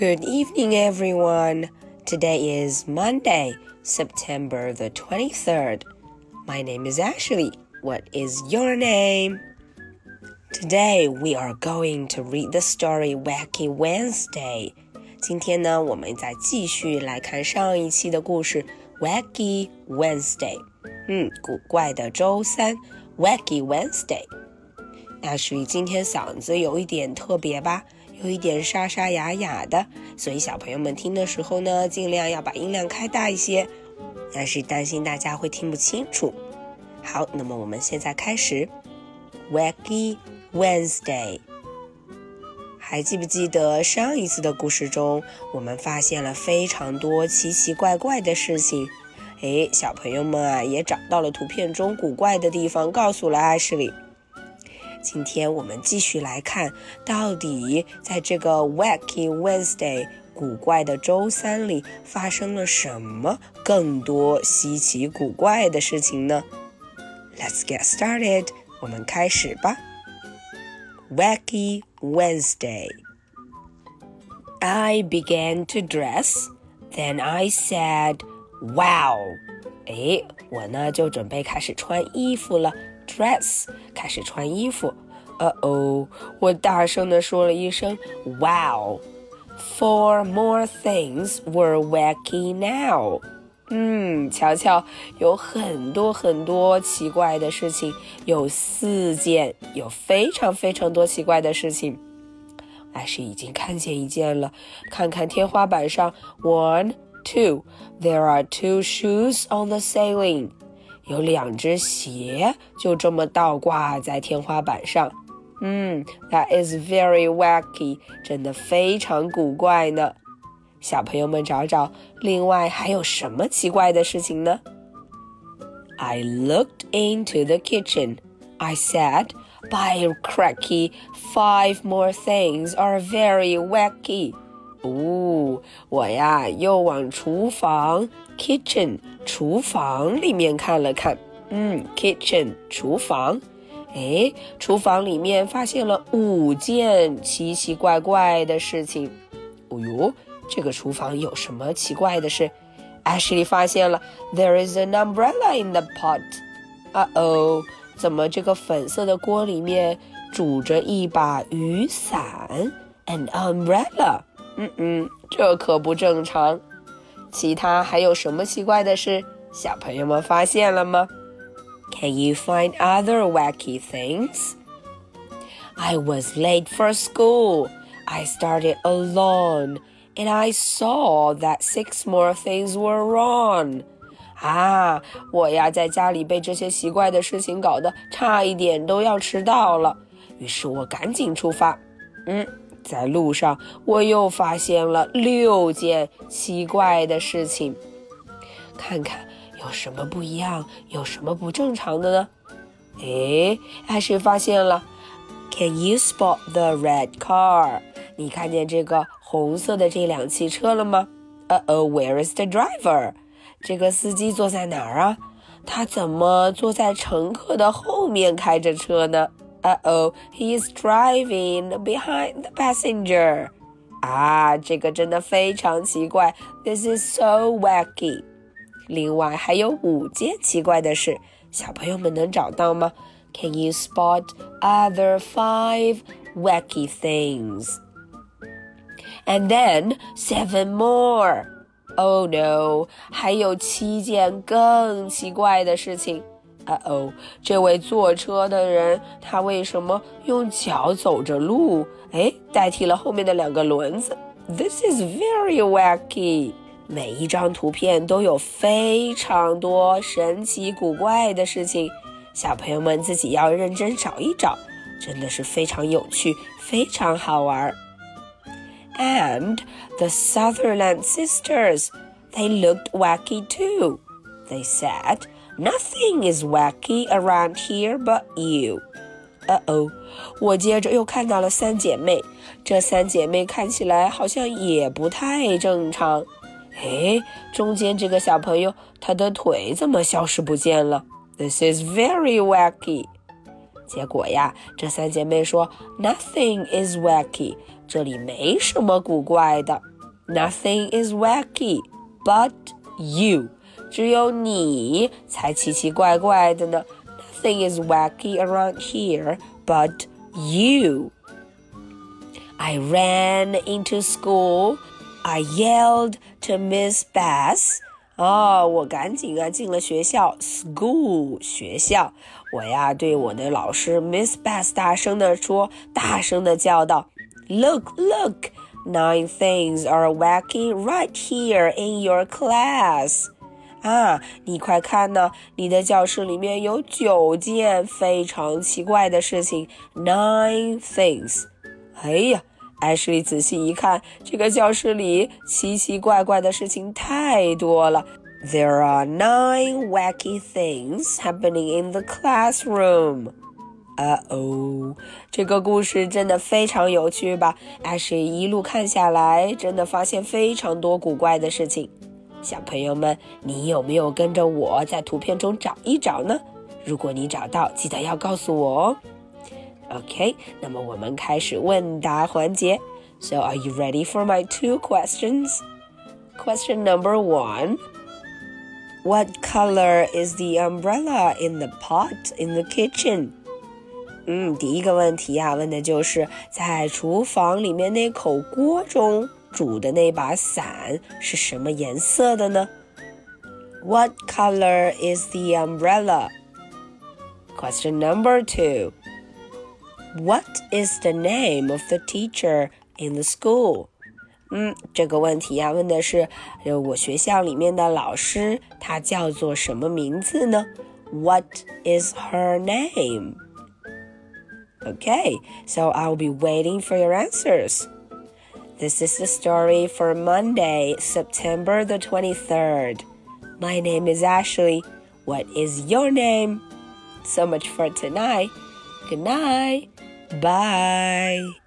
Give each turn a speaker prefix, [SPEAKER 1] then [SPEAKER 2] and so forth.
[SPEAKER 1] Good evening, everyone. Today is Monday, September the 23rd. My name is Ashley. What is your name? Today we are going to read the story Wacky Wednesday. 今天呢，我们再继续来看上一期的故事 Wacky Wednesday。嗯，古怪的周三，Wacky Wednesday。Ashley 今天嗓子有一点特别吧， 有一点沙沙哑哑的，所以小朋友们听的时候呢，尽量要把音量开大一些。但是担心大家会听不清楚。好，那么我们现在开始，Wacky Wednesday。还记不记得上一次的故事中，我们发现了非常多奇奇怪怪的事情？诶，小朋友们啊，也找到了图片中古怪的地方，告诉了艾什莉。今天我们继续来看，到底在这个 Wacky Wednesday 古怪的周三里发生了什么更多稀奇古怪的事情呢？Let's get started，我们开始吧。Wacky Wednesday. I began to dress, then I said, "Wow!" 哎，我呢就准备开始穿衣服了。dress 开始穿衣服。呃哦，我大声地说了一声 “Wow”。Four more things were wacky now。嗯，瞧瞧，有很多很多奇怪的事情，有四件，有非常非常多奇怪的事情。艾是已经看见一件了，看看天花板上，One, two, there are two shoes on the ceiling。 有两只鞋就这么倒挂在天花板上，嗯，That is very wacky，真的非常古怪呢。小朋友们找找，另外还有什么奇怪的事情呢？I looked into the kitchen. I said, "By cracky, five more things are very wacky." 哦，我呀又往厨房 kitchen 厨房里面看了看，嗯，kitchen 厨房，哎，厨房里面发现了五件奇奇怪怪的事情。哦哟，这个厨房有什么奇怪的事？Ashley 发现了，There is an umbrella in the pot。啊哦，怎么这个粉色的锅里面煮着一把雨伞？An umbrella。嗯嗯，这可不正常。其他还有什么奇怪的事？小朋友们发现了吗？Can you find other wacky things? I was late for school. I started alone, and I saw that six more things were wrong. 啊，我呀在家里被这些奇怪的事情搞得差一点都要迟到了。于是我赶紧出发。嗯。在路上，我又发现了六件奇怪的事情。看看有什么不一样，有什么不正常的呢？哎，艾什发现了。Can you spot the red car？你看见这个红色的这辆汽车了吗？Uh oh，where is the driver？这个司机坐在哪儿啊？他怎么坐在乘客的后面开着车呢 ？Uh oh, he is driving behind the passenger. 啊，这个真的非常奇怪。This is so wacky. 另外还有五件奇怪的事，小朋友们能找到吗？Can you spot other five wacky things? And then seven more. Oh no，还有七件更奇怪的事情。 啊哦，这位坐车的人，他为什么用脚走着路？哎，代替了后面的两个轮子。This is very wacky。每一张图片都有非常多神奇古怪的事情，小朋友们自己要认真找一找，真的是非常有趣，非常好玩。And the Sutherland sisters, they looked wacky too. They said. Nothing is wacky around here but you. 呃哦，我接着又看到了三姐妹，这三姐妹看起来好像也不太正常。哎，中间这个小朋友，他的腿怎么消失不见了？This is very wacky. 结果呀，这三姐妹说，Nothing is wacky. 这里没什么古怪的。Nothing is wacky but you，只有你才奇奇怪怪的呢。Nothing is wacky around here but you. I ran into school. I yelled to Miss Bass. 哦，我赶紧啊进了学校，school 学校。我呀对我的老师 Miss Bass 大声的说，大声的叫道：“Look, look! Nine things are wacky right here in your class.” 啊，你快看呢！你的教室里面有九件非常奇怪的事情，nine things。哎呀，艾什莉仔细一看，这个教室里奇奇怪怪的事情太多了。There are nine wacky things happening in the classroom. 啊哦，这个故事真的非常有趣吧？艾什莉一路看下来，真的发现非常多古怪的事情。小朋友们，你有没有跟着我在图片中找一找呢？如果你找到，记得要告诉我哦。OK，那么我们开始问答环节。So are you ready for my two questions? Question number one. What color is the umbrella in the pot in the kitchen? 嗯，第一个问题啊，问的就是在厨房里面那口锅中。 煮的那把伞是什么颜色的呢？What color is the umbrella? Question number two. What is the name of the teacher in the school? 嗯，这个问题呀，问的是，呃，我学校里面的老师，她叫做什么名字呢？What is her name? Okay, so I'll be waiting for your answers. This is the story for Monday, September the 23rd. My name is Ashley. What is your name? So much for tonight. Good night. Bye.